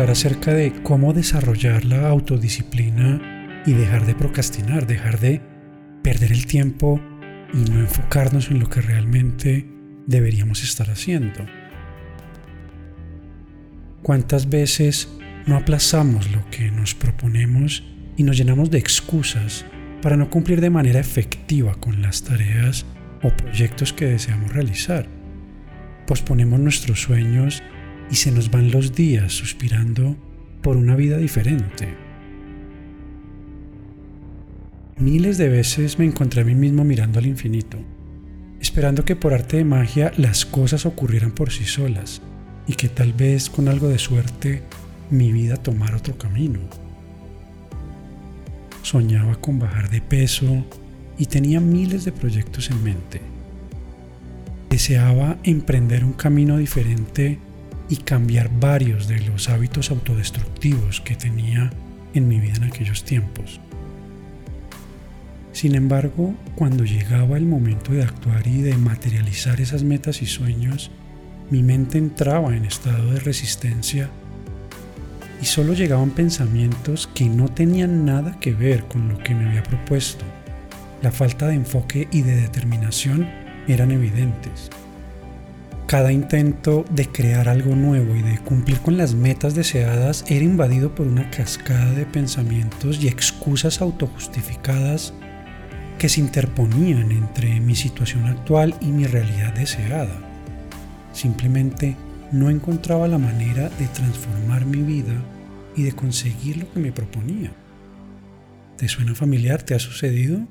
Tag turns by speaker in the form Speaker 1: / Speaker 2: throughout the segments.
Speaker 1: hablar acerca de cómo desarrollar la autodisciplina y dejar de procrastinar, dejar de perder el tiempo y no enfocarnos en lo que realmente deberíamos estar haciendo. ¿Cuántas veces no aplazamos lo que nos proponemos y nos llenamos de excusas para no cumplir de manera efectiva con las tareas o proyectos que deseamos realizar? posponemos nuestros sueños y se nos van los días suspirando por una vida diferente. Miles de veces me encontré a mí mismo mirando al infinito, esperando que por arte de magia las cosas ocurrieran por sí solas y que tal vez con algo de suerte mi vida tomara otro camino. Soñaba con bajar de peso y tenía miles de proyectos en mente deseaba emprender un camino diferente y cambiar varios de los hábitos autodestructivos que tenía en mi vida en aquellos tiempos. Sin embargo, cuando llegaba el momento de actuar y de materializar esas metas y sueños, mi mente entraba en estado de resistencia y solo llegaban pensamientos que no tenían nada que ver con lo que me había propuesto. La falta de enfoque y de determinación eran evidentes. Cada intento de crear algo nuevo y de cumplir con las metas deseadas era invadido por una cascada de pensamientos y excusas autojustificadas que se interponían entre mi situación actual y mi realidad deseada. Simplemente no encontraba la manera de transformar mi vida y de conseguir lo que me proponía. ¿Te suena familiar? ¿Te ha sucedido?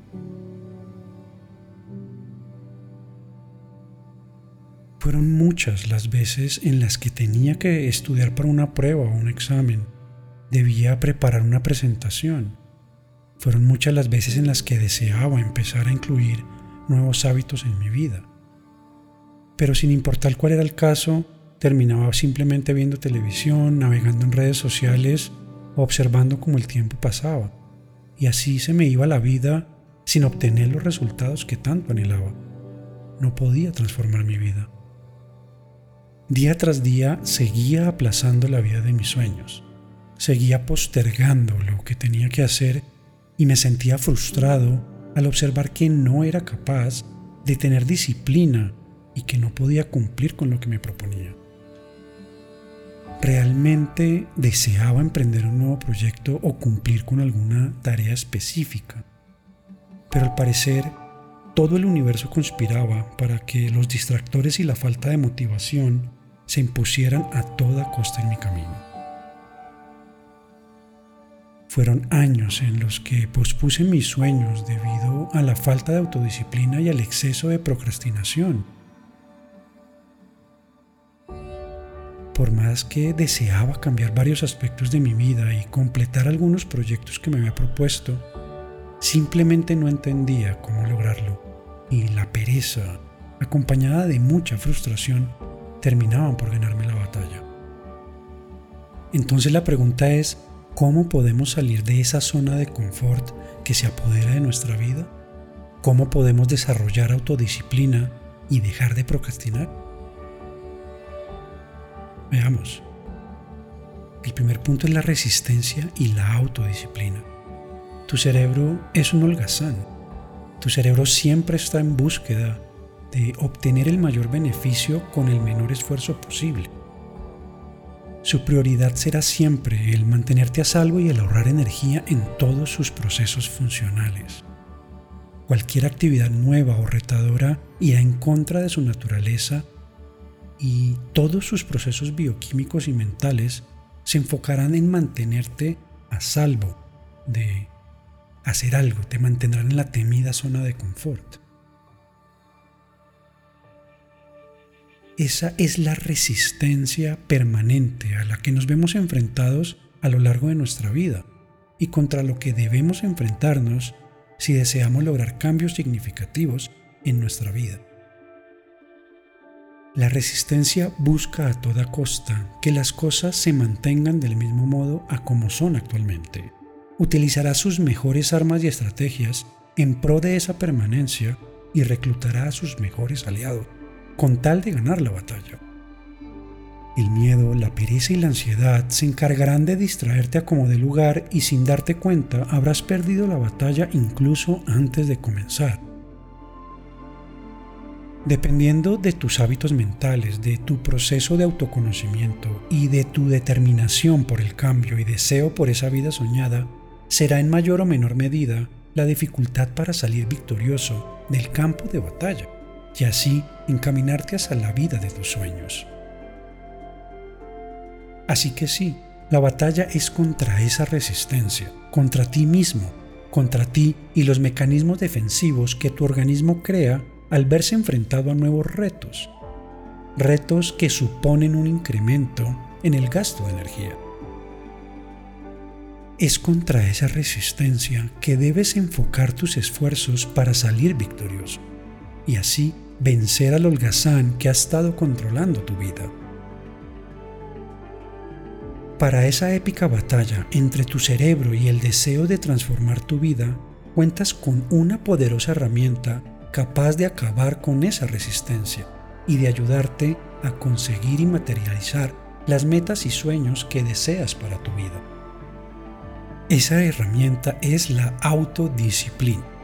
Speaker 1: Fueron muchas las veces en las que tenía que estudiar para una prueba o un examen. Debía preparar una presentación. Fueron muchas las veces en las que deseaba empezar a incluir nuevos hábitos en mi vida. Pero sin importar cuál era el caso, terminaba simplemente viendo televisión, navegando en redes sociales, observando cómo el tiempo pasaba. Y así se me iba la vida sin obtener los resultados que tanto anhelaba. No podía transformar mi vida. Día tras día seguía aplazando la vida de mis sueños, seguía postergando lo que tenía que hacer y me sentía frustrado al observar que no era capaz de tener disciplina y que no podía cumplir con lo que me proponía. Realmente deseaba emprender un nuevo proyecto o cumplir con alguna tarea específica, pero al parecer todo el universo conspiraba para que los distractores y la falta de motivación se impusieran a toda costa en mi camino. Fueron años en los que pospuse mis sueños debido a la falta de autodisciplina y al exceso de procrastinación. Por más que deseaba cambiar varios aspectos de mi vida y completar algunos proyectos que me había propuesto, simplemente no entendía cómo lograrlo. Y la pereza, acompañada de mucha frustración, terminaban por ganarme la batalla. Entonces la pregunta es, ¿cómo podemos salir de esa zona de confort que se apodera de nuestra vida? ¿Cómo podemos desarrollar autodisciplina y dejar de procrastinar? Veamos. El primer punto es la resistencia y la autodisciplina. Tu cerebro es un holgazán. Tu cerebro siempre está en búsqueda de obtener el mayor beneficio con el menor esfuerzo posible. Su prioridad será siempre el mantenerte a salvo y el ahorrar energía en todos sus procesos funcionales. Cualquier actividad nueva o retadora irá en contra de su naturaleza y todos sus procesos bioquímicos y mentales se enfocarán en mantenerte a salvo de hacer algo, te mantendrán en la temida zona de confort. Esa es la resistencia permanente a la que nos vemos enfrentados a lo largo de nuestra vida y contra lo que debemos enfrentarnos si deseamos lograr cambios significativos en nuestra vida. La resistencia busca a toda costa que las cosas se mantengan del mismo modo a como son actualmente. Utilizará sus mejores armas y estrategias en pro de esa permanencia y reclutará a sus mejores aliados con tal de ganar la batalla. El miedo, la pereza y la ansiedad se encargarán de distraerte a como de lugar y sin darte cuenta habrás perdido la batalla incluso antes de comenzar. Dependiendo de tus hábitos mentales, de tu proceso de autoconocimiento y de tu determinación por el cambio y deseo por esa vida soñada, será en mayor o menor medida la dificultad para salir victorioso del campo de batalla y así encaminarte hacia la vida de tus sueños. Así que sí, la batalla es contra esa resistencia, contra ti mismo, contra ti y los mecanismos defensivos que tu organismo crea al verse enfrentado a nuevos retos, retos que suponen un incremento en el gasto de energía. Es contra esa resistencia que debes enfocar tus esfuerzos para salir victorioso y así vencer al holgazán que ha estado controlando tu vida. Para esa épica batalla entre tu cerebro y el deseo de transformar tu vida, cuentas con una poderosa herramienta capaz de acabar con esa resistencia y de ayudarte a conseguir y materializar las metas y sueños que deseas para tu vida. Esa herramienta es la autodisciplina.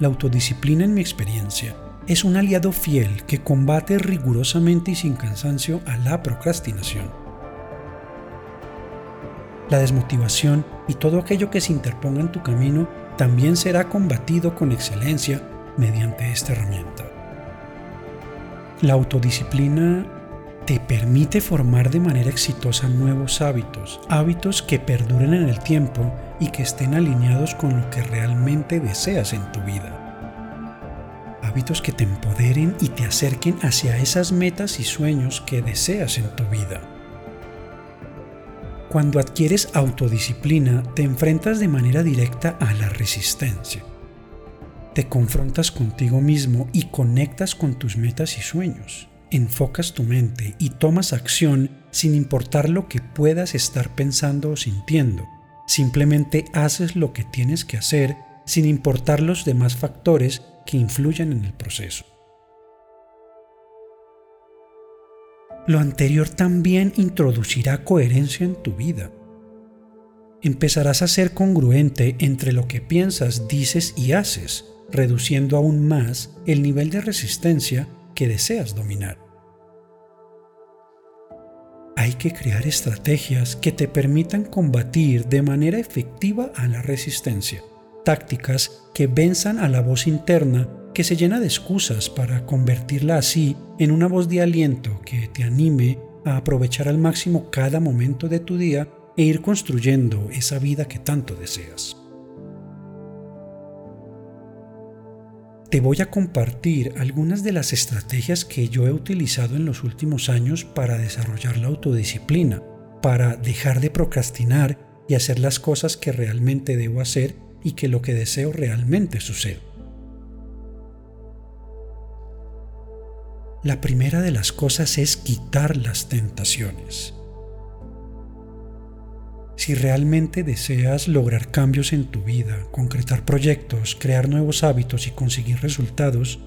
Speaker 1: La autodisciplina en mi experiencia es un aliado fiel que combate rigurosamente y sin cansancio a la procrastinación. La desmotivación y todo aquello que se interponga en tu camino también será combatido con excelencia mediante esta herramienta. La autodisciplina te permite formar de manera exitosa nuevos hábitos, hábitos que perduren en el tiempo y que estén alineados con lo que realmente deseas en tu vida. Hábitos que te empoderen y te acerquen hacia esas metas y sueños que deseas en tu vida. Cuando adquieres autodisciplina, te enfrentas de manera directa a la resistencia te confrontas contigo mismo y conectas con tus metas y sueños. Enfocas tu mente y tomas acción sin importar lo que puedas estar pensando o sintiendo. Simplemente haces lo que tienes que hacer sin importar los demás factores que influyen en el proceso. Lo anterior también introducirá coherencia en tu vida. Empezarás a ser congruente entre lo que piensas, dices y haces, reduciendo aún más el nivel de resistencia que deseas dominar. Hay que crear estrategias que te permitan combatir de manera efectiva a la resistencia, tácticas que venzan a la voz interna que se llena de excusas para convertirla así en una voz de aliento que te anime a aprovechar al máximo cada momento de tu día e ir construyendo esa vida que tanto deseas. Te voy a compartir algunas de las estrategias que yo he utilizado en los últimos años para desarrollar la autodisciplina, para dejar de procrastinar y hacer las cosas que realmente debo hacer y que lo que deseo realmente suceda. La primera de las cosas es quitar las tentaciones. Si realmente deseas lograr cambios en tu vida, concretar proyectos, crear nuevos hábitos y conseguir resultados,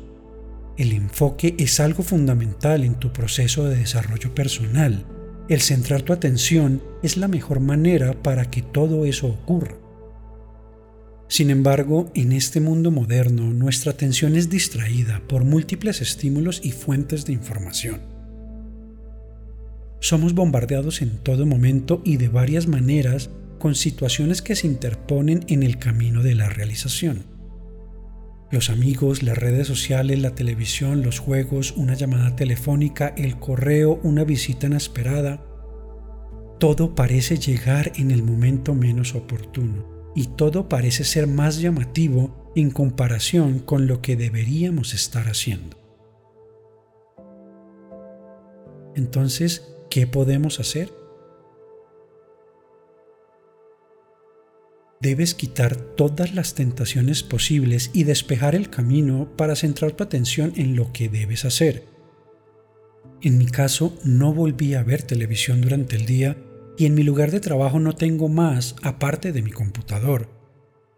Speaker 1: el enfoque es algo fundamental en tu proceso de desarrollo personal. El centrar tu atención es la mejor manera para que todo eso ocurra. Sin embargo, en este mundo moderno nuestra atención es distraída por múltiples estímulos y fuentes de información somos bombardeados en todo momento y de varias maneras con situaciones que se interponen en el camino de la realización. Los amigos, las redes sociales, la televisión, los juegos, una llamada telefónica, el correo, una visita inesperada, todo parece llegar en el momento menos oportuno y todo parece ser más llamativo en comparación con lo que deberíamos estar haciendo. Entonces, ¿Qué podemos hacer? Debes quitar todas las tentaciones posibles y despejar el camino para centrar tu atención en lo que debes hacer. En mi caso, no volví a ver televisión durante el día y en mi lugar de trabajo no tengo más aparte de mi computador.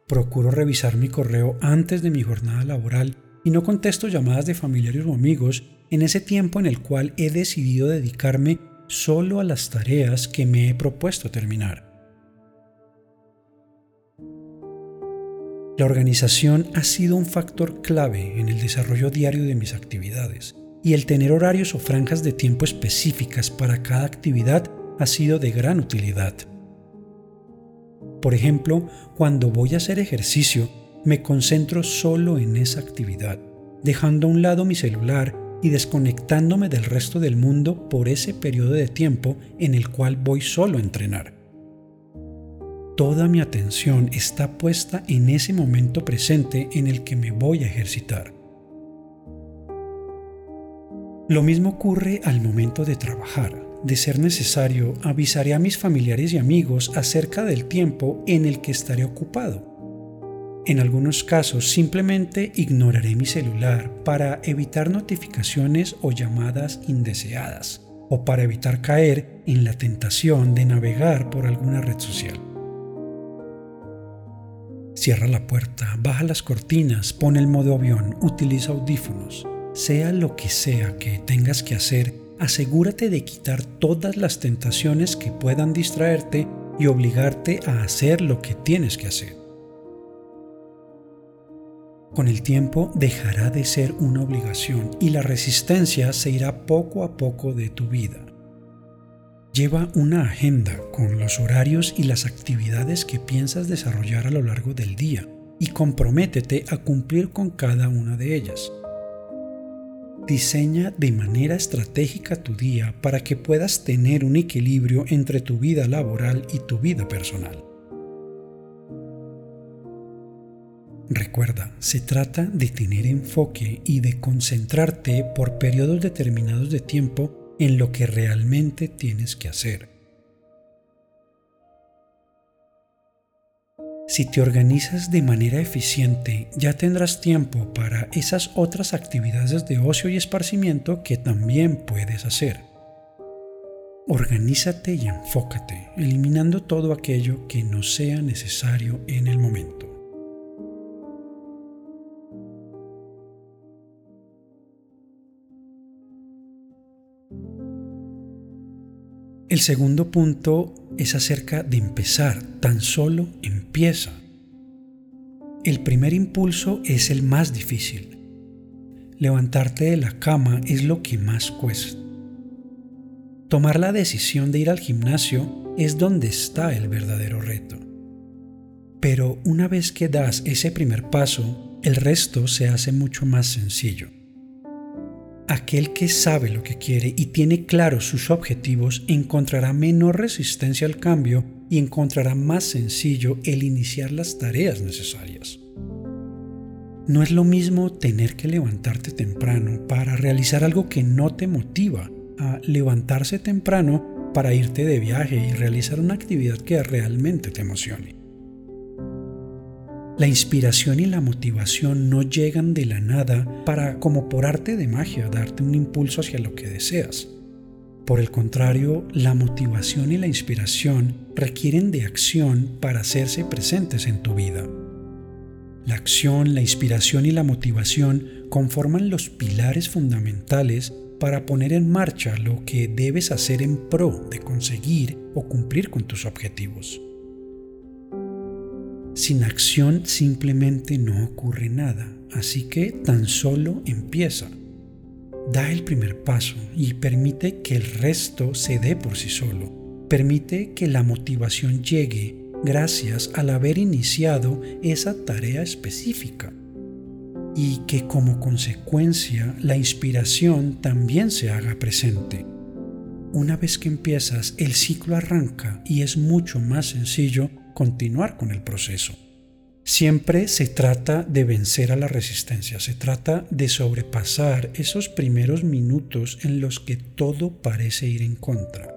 Speaker 1: Procuro revisar mi correo antes de mi jornada laboral y no contesto llamadas de familiares o amigos en ese tiempo en el cual he decidido dedicarme solo a las tareas que me he propuesto terminar. La organización ha sido un factor clave en el desarrollo diario de mis actividades y el tener horarios o franjas de tiempo específicas para cada actividad ha sido de gran utilidad. Por ejemplo, cuando voy a hacer ejercicio, me concentro solo en esa actividad, dejando a un lado mi celular y desconectándome del resto del mundo por ese periodo de tiempo en el cual voy solo a entrenar. Toda mi atención está puesta en ese momento presente en el que me voy a ejercitar. Lo mismo ocurre al momento de trabajar. De ser necesario, avisaré a mis familiares y amigos acerca del tiempo en el que estaré ocupado. En algunos casos simplemente ignoraré mi celular para evitar notificaciones o llamadas indeseadas, o para evitar caer en la tentación de navegar por alguna red social. Cierra la puerta, baja las cortinas, pone el modo avión, utiliza audífonos. Sea lo que sea que tengas que hacer, asegúrate de quitar todas las tentaciones que puedan distraerte y obligarte a hacer lo que tienes que hacer. Con el tiempo dejará de ser una obligación y la resistencia se irá poco a poco de tu vida. Lleva una agenda con los horarios y las actividades que piensas desarrollar a lo largo del día y comprométete a cumplir con cada una de ellas. Diseña de manera estratégica tu día para que puedas tener un equilibrio entre tu vida laboral y tu vida personal. Recuerda, se trata de tener enfoque y de concentrarte por periodos determinados de tiempo en lo que realmente tienes que hacer. Si te organizas de manera eficiente, ya tendrás tiempo para esas otras actividades de ocio y esparcimiento que también puedes hacer. Organízate y enfócate, eliminando todo aquello que no sea necesario en el momento. El segundo punto es acerca de empezar, tan solo empieza. El primer impulso es el más difícil. Levantarte de la cama es lo que más cuesta. Tomar la decisión de ir al gimnasio es donde está el verdadero reto. Pero una vez que das ese primer paso, el resto se hace mucho más sencillo. Aquel que sabe lo que quiere y tiene claros sus objetivos encontrará menor resistencia al cambio y encontrará más sencillo el iniciar las tareas necesarias. No es lo mismo tener que levantarte temprano para realizar algo que no te motiva a levantarse temprano para irte de viaje y realizar una actividad que realmente te emocione. La inspiración y la motivación no llegan de la nada para, como por arte de magia, darte un impulso hacia lo que deseas. Por el contrario, la motivación y la inspiración requieren de acción para hacerse presentes en tu vida. La acción, la inspiración y la motivación conforman los pilares fundamentales para poner en marcha lo que debes hacer en pro de conseguir o cumplir con tus objetivos. Sin acción simplemente no ocurre nada, así que tan solo empieza. Da el primer paso y permite que el resto se dé por sí solo. Permite que la motivación llegue gracias al haber iniciado esa tarea específica y que como consecuencia la inspiración también se haga presente. Una vez que empiezas, el ciclo arranca y es mucho más sencillo continuar con el proceso. Siempre se trata de vencer a la resistencia, se trata de sobrepasar esos primeros minutos en los que todo parece ir en contra.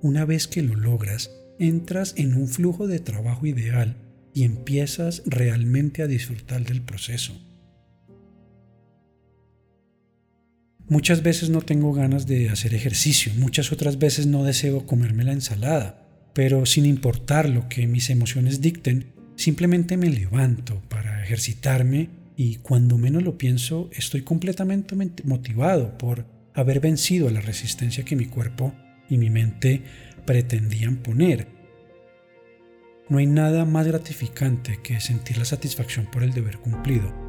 Speaker 1: Una vez que lo logras, entras en un flujo de trabajo ideal y empiezas realmente a disfrutar del proceso. Muchas veces no tengo ganas de hacer ejercicio, muchas otras veces no deseo comerme la ensalada, pero sin importar lo que mis emociones dicten, simplemente me levanto para ejercitarme y cuando menos lo pienso estoy completamente motivado por haber vencido la resistencia que mi cuerpo y mi mente pretendían poner. No hay nada más gratificante que sentir la satisfacción por el deber cumplido.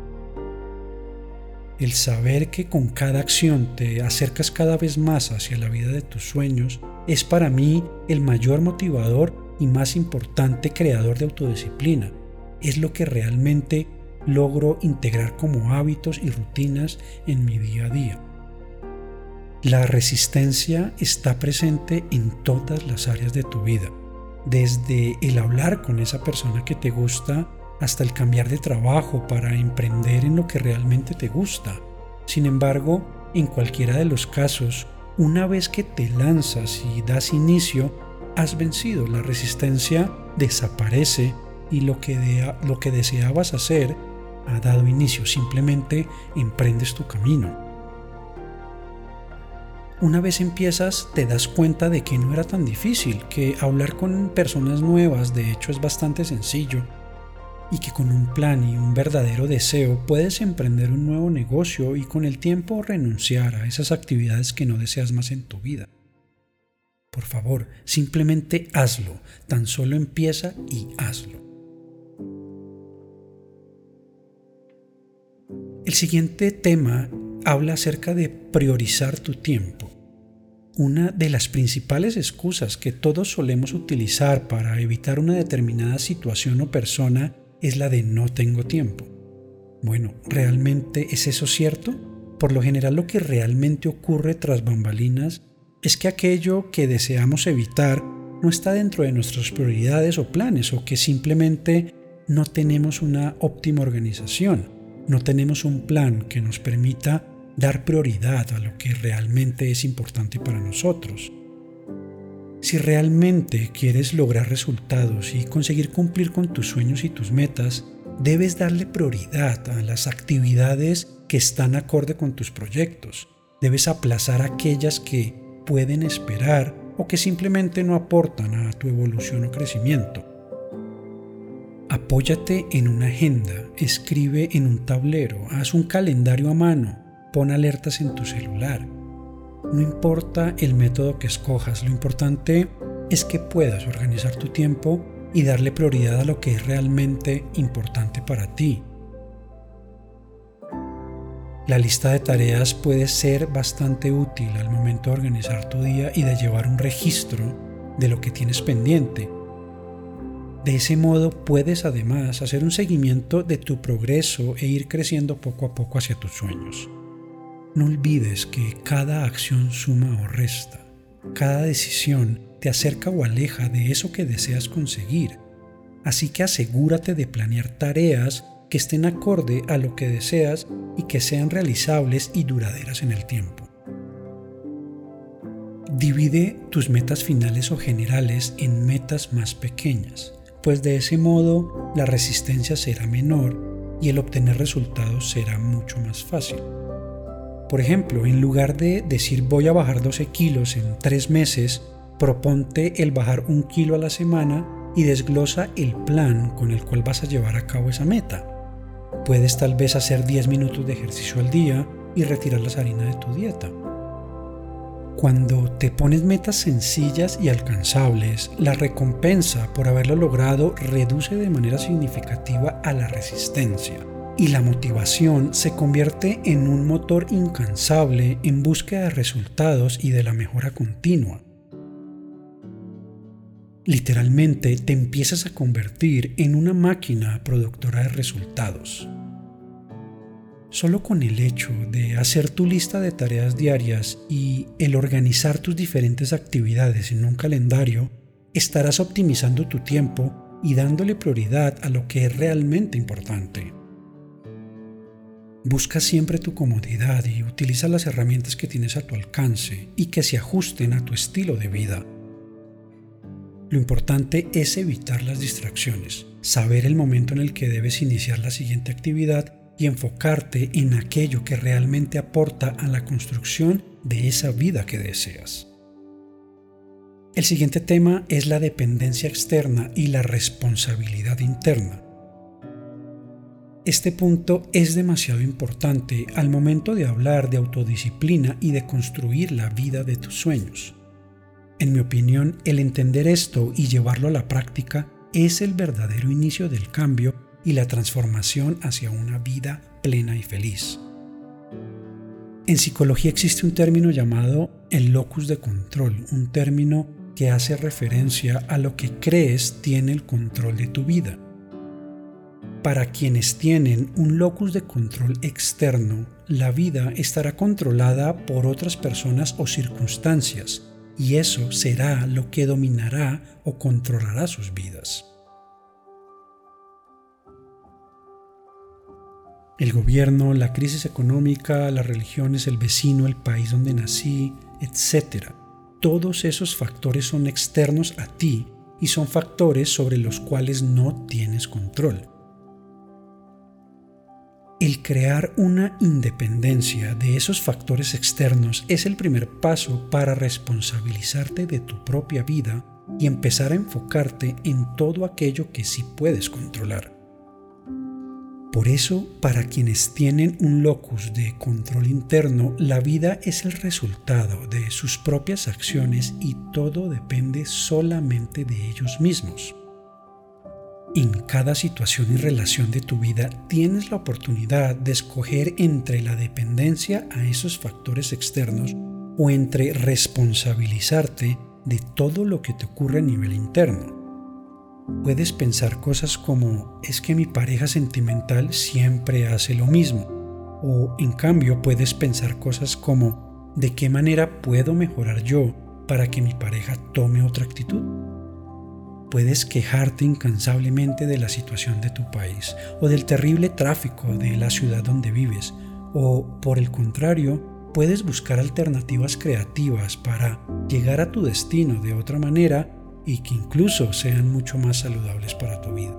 Speaker 1: El saber que con cada acción te acercas cada vez más hacia la vida de tus sueños es para mí el mayor motivador y más importante creador de autodisciplina. Es lo que realmente logro integrar como hábitos y rutinas en mi día a día. La resistencia está presente en todas las áreas de tu vida, desde el hablar con esa persona que te gusta hasta el cambiar de trabajo para emprender en lo que realmente te gusta. Sin embargo, en cualquiera de los casos, una vez que te lanzas y das inicio, has vencido. La resistencia desaparece y lo que, lo que deseabas hacer ha dado inicio, simplemente emprendes tu camino. Una vez empiezas te das cuenta de que no era tan difícil, que hablar con personas nuevas de hecho es bastante sencillo y que con un plan y un verdadero deseo puedes emprender un nuevo negocio y con el tiempo renunciar a esas actividades que no deseas más en tu vida. Por favor, simplemente hazlo, tan solo empieza y hazlo. El siguiente tema habla acerca de priorizar tu tiempo. Una de las principales excusas que todos solemos utilizar para evitar una determinada situación o persona es la de no tengo tiempo. Bueno, ¿realmente es eso cierto? Por lo general lo que realmente ocurre tras bambalinas es que aquello que deseamos evitar no está dentro de nuestras prioridades o planes o que simplemente no tenemos una óptima organización no tenemos un plan que nos permita dar prioridad a lo que realmente es importante para nosotros. Si realmente quieres lograr resultados y conseguir cumplir con tus sueños y tus metas, debes darle prioridad a las actividades que están acorde con tus proyectos. Debes aplazar aquellas que pueden esperar o que simplemente no aportan a tu evolución o crecimiento. Apóyate en una agenda, escribe en un tablero, haz un calendario a mano, pon alertas en tu celular. No importa el método que escojas, lo importante es que puedas organizar tu tiempo y darle prioridad a lo que es realmente importante para ti. La lista de tareas puede ser bastante útil al momento de organizar tu día y de llevar un registro de lo que tienes pendiente de ese modo puedes además hacer un seguimiento de tu progreso e ir creciendo poco a poco hacia tus sueños. No olvides que cada acción suma o resta. Cada decisión te acerca o aleja de eso que deseas conseguir. Así que asegúrate de planear tareas que estén acorde a lo que deseas y que sean realizables y duraderas en el tiempo. Divide tus metas finales o generales en metas más pequeñas pues de ese modo la resistencia será menor y el obtener resultados será mucho más fácil. Por ejemplo, en lugar de decir voy a bajar 12 kilos en 3 meses, proponte el bajar un kilo a la semana y desglosa el plan con el cual vas a llevar a cabo esa meta. Puedes tal vez hacer 10 minutos de ejercicio al día y retirar las harinas de tu dieta. Cuando te pones metas sencillas y alcanzables, la recompensa por haberlo logrado reduce de manera significativa a la resistencia y la motivación se convierte en un motor incansable en búsqueda de resultados y de la mejora continua. Literalmente te empiezas a convertir en una máquina productora de resultados. Solo con el hecho de hacer tu lista de tareas diarias y el organizar tus diferentes actividades en un calendario, estarás optimizando tu tiempo y dándole prioridad a lo que es realmente importante. Busca siempre tu comodidad y utiliza las herramientas que tienes a tu alcance y que se ajusten a tu estilo de vida. Lo importante es evitar las distracciones, saber el momento en el que debes iniciar la siguiente actividad y enfocarte en aquello que realmente aporta a la construcción de esa vida que deseas. El siguiente tema es la dependencia externa y la responsabilidad interna. Este punto es demasiado importante al momento de hablar de autodisciplina y de construir la vida de tus sueños. En mi opinión, el entender esto y llevarlo a la práctica es el verdadero inicio del cambio y la transformación hacia una vida plena y feliz. En psicología existe un término llamado el locus de control, un término que hace referencia a lo que crees tiene el control de tu vida. Para quienes tienen un locus de control externo, la vida estará controlada por otras personas o circunstancias, y eso será lo que dominará o controlará sus vidas. El gobierno, la crisis económica, las religiones, el vecino, el país donde nací, etc. Todos esos factores son externos a ti y son factores sobre los cuales no tienes control. El crear una independencia de esos factores externos es el primer paso para responsabilizarte de tu propia vida y empezar a enfocarte en todo aquello que sí puedes controlar. Por eso, para quienes tienen un locus de control interno, la vida es el resultado de sus propias acciones y todo depende solamente de ellos mismos. En cada situación y relación de tu vida tienes la oportunidad de escoger entre la dependencia a esos factores externos o entre responsabilizarte de todo lo que te ocurre a nivel interno. Puedes pensar cosas como es que mi pareja sentimental siempre hace lo mismo o en cambio puedes pensar cosas como de qué manera puedo mejorar yo para que mi pareja tome otra actitud. Puedes quejarte incansablemente de la situación de tu país o del terrible tráfico de la ciudad donde vives, o por el contrario, puedes buscar alternativas creativas para llegar a tu destino de otra manera y que incluso sean mucho más saludables para tu vida.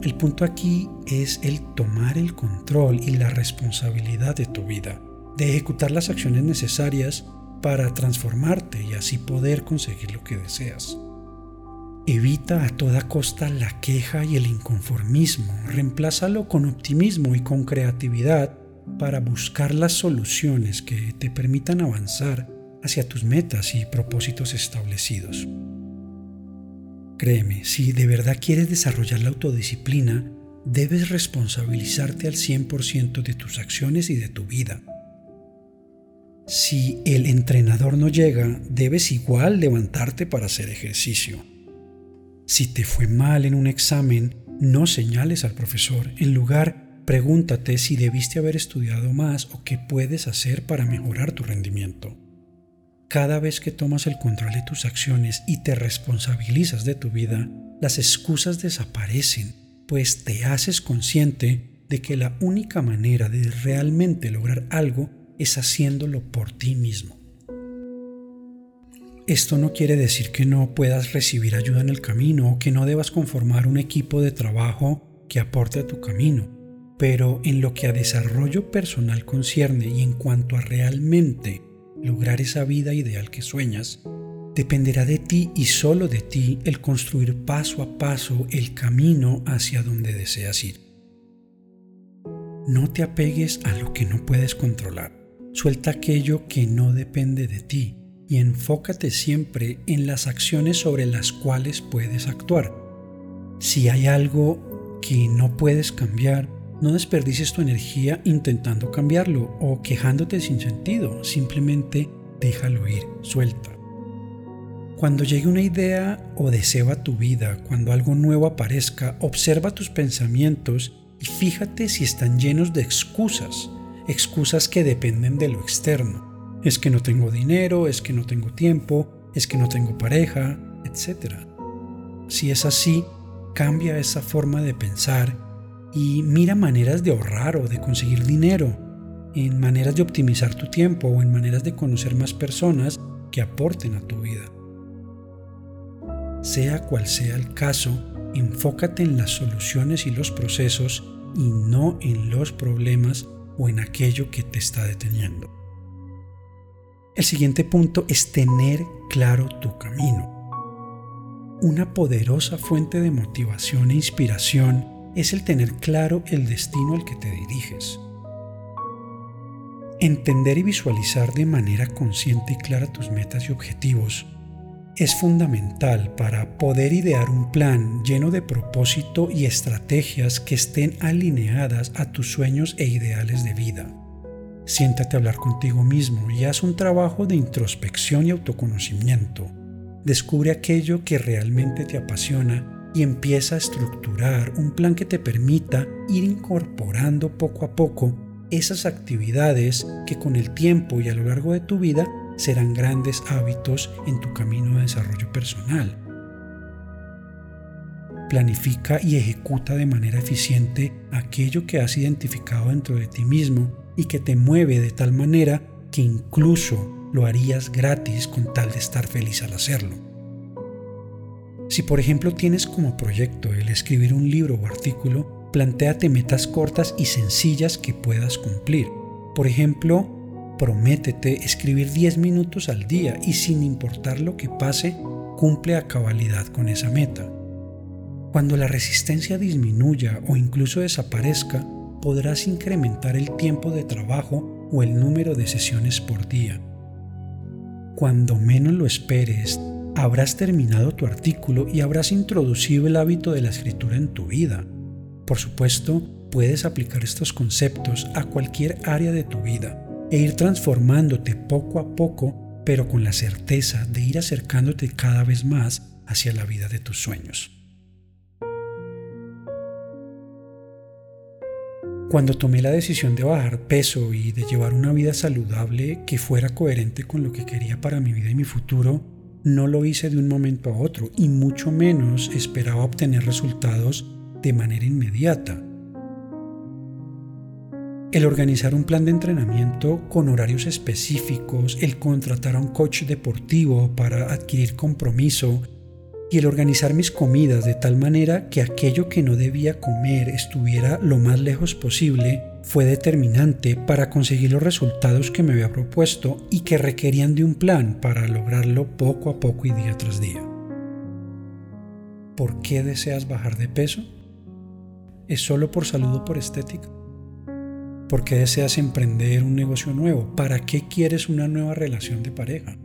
Speaker 1: El punto aquí es el tomar el control y la responsabilidad de tu vida, de ejecutar las acciones necesarias para transformarte y así poder conseguir lo que deseas. Evita a toda costa la queja y el inconformismo, reemplázalo con optimismo y con creatividad para buscar las soluciones que te permitan avanzar hacia tus metas y propósitos establecidos. Créeme, si de verdad quieres desarrollar la autodisciplina, debes responsabilizarte al 100% de tus acciones y de tu vida. Si el entrenador no llega, debes igual levantarte para hacer ejercicio. Si te fue mal en un examen, no señales al profesor. En lugar, pregúntate si debiste haber estudiado más o qué puedes hacer para mejorar tu rendimiento. Cada vez que tomas el control de tus acciones y te responsabilizas de tu vida, las excusas desaparecen, pues te haces consciente de que la única manera de realmente lograr algo es haciéndolo por ti mismo. Esto no quiere decir que no puedas recibir ayuda en el camino o que no debas conformar un equipo de trabajo que aporte a tu camino, pero en lo que a desarrollo personal concierne y en cuanto a realmente lograr esa vida ideal que sueñas, dependerá de ti y solo de ti el construir paso a paso el camino hacia donde deseas ir. No te apegues a lo que no puedes controlar. Suelta aquello que no depende de ti y enfócate siempre en las acciones sobre las cuales puedes actuar. Si hay algo que no puedes cambiar, no desperdicies tu energía intentando cambiarlo o quejándote sin sentido, simplemente déjalo ir, suelta. Cuando llegue una idea o deseo a tu vida, cuando algo nuevo aparezca, observa tus pensamientos y fíjate si están llenos de excusas, excusas que dependen de lo externo es que no tengo dinero, es que no tengo tiempo, es que no tengo pareja, etc. Si es así, cambia esa forma de pensar y mira maneras de ahorrar o de conseguir dinero, en maneras de optimizar tu tiempo o en maneras de conocer más personas que aporten a tu vida. Sea cual sea el caso, enfócate en las soluciones y los procesos y no en los problemas o en aquello que te está deteniendo. El siguiente punto es tener claro tu camino. Una poderosa fuente de motivación e inspiración es el tener claro el destino al que te diriges. Entender y visualizar de manera consciente y clara tus metas y objetivos es fundamental para poder idear un plan lleno de propósito y estrategias que estén alineadas a tus sueños e ideales de vida. Siéntate a hablar contigo mismo y haz un trabajo de introspección y autoconocimiento. Descubre aquello que realmente te apasiona y empieza a estructurar un plan que te permita ir incorporando poco a poco esas actividades que con el tiempo y a lo largo de tu vida serán grandes hábitos en tu camino de desarrollo personal. Planifica y ejecuta de manera eficiente aquello que has identificado dentro de ti mismo y que te mueve de tal manera que incluso lo harías gratis con tal de estar feliz al hacerlo. Si por ejemplo tienes como proyecto el escribir un libro o artículo, plantéate metas cortas y sencillas que puedas cumplir. Por ejemplo, prométete escribir 10 minutos al día y sin importar lo que pase, cumple a cabalidad con esa meta. Cuando la resistencia disminuya o incluso desaparezca, podrás incrementar el tiempo de trabajo o el número de sesiones por día. Cuando menos lo esperes, habrás terminado tu artículo y habrás introducido el hábito de la escritura en tu vida. Por supuesto, puedes aplicar estos conceptos a cualquier área de tu vida e ir transformándote poco a poco, pero con la certeza de ir acercándote cada vez más hacia la vida de tus sueños. Cuando tomé la decisión de bajar peso y de llevar una vida saludable que fuera coherente con lo que quería para mi vida y mi futuro, no lo hice de un momento a otro y mucho menos esperaba obtener resultados de manera inmediata. El organizar un plan de entrenamiento con horarios específicos, el contratar a un coach deportivo para adquirir compromiso y el organizar mis comidas de tal manera que aquello que no debía comer estuviera lo más lejos posible fue determinante para conseguir los resultados que me había propuesto y que requerían de un plan para lograrlo poco a poco y día tras día. ¿Por qué deseas bajar de peso? ¿Es solo por salud o por estética? ¿Por qué deseas emprender un negocio nuevo? ¿Para qué quieres una nueva relación de pareja?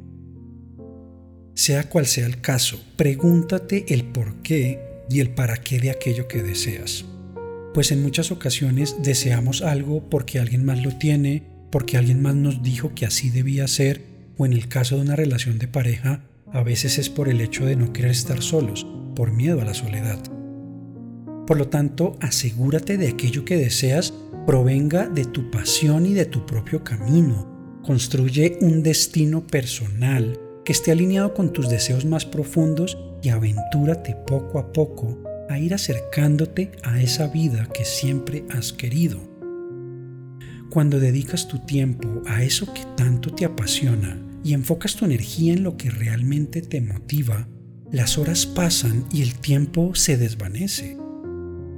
Speaker 1: Sea cual sea el caso, pregúntate el por qué y el para qué de aquello que deseas. Pues en muchas ocasiones deseamos algo porque alguien más lo tiene, porque alguien más nos dijo que así debía ser, o en el caso de una relación de pareja, a veces es por el hecho de no querer estar solos, por miedo a la soledad. Por lo tanto, asegúrate de aquello que deseas provenga de tu pasión y de tu propio camino. Construye un destino personal que esté alineado con tus deseos más profundos y aventúrate poco a poco a ir acercándote a esa vida que siempre has querido. Cuando dedicas tu tiempo a eso que tanto te apasiona y enfocas tu energía en lo que realmente te motiva, las horas pasan y el tiempo se desvanece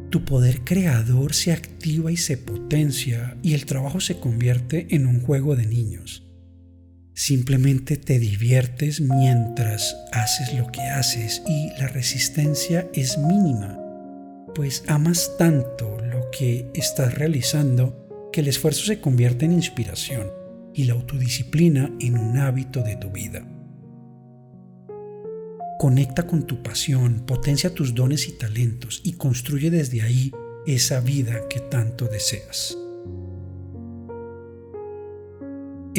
Speaker 1: tu poder creador se activa y se potencia y el trabajo se convierte en un juego de niños. Simplemente te diviertes mientras haces lo que haces y la resistencia es mínima, pues amas tanto lo que estás realizando que el esfuerzo se convierte en inspiración y la autodisciplina en un hábito de tu vida. Conecta con tu pasión, potencia tus dones y talentos y construye desde ahí esa vida que tanto deseas.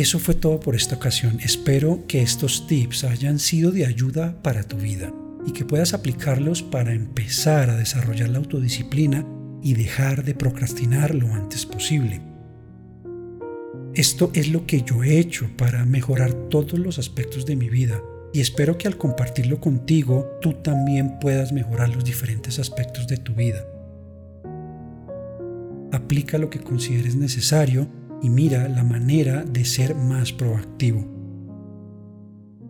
Speaker 1: Eso fue todo por esta ocasión. Espero que estos tips hayan sido de ayuda para tu vida y que puedas aplicarlos para empezar a desarrollar la autodisciplina y dejar de procrastinar lo antes posible. Esto es lo que yo he hecho para mejorar todos los aspectos de mi vida y espero que al compartirlo contigo tú también puedas mejorar los diferentes aspectos de tu vida. Aplica lo que consideres necesario y mira la manera de ser más proactivo.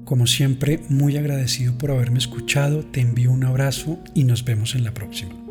Speaker 1: Como siempre, muy agradecido por haberme escuchado, te envío un abrazo y nos vemos en la próxima.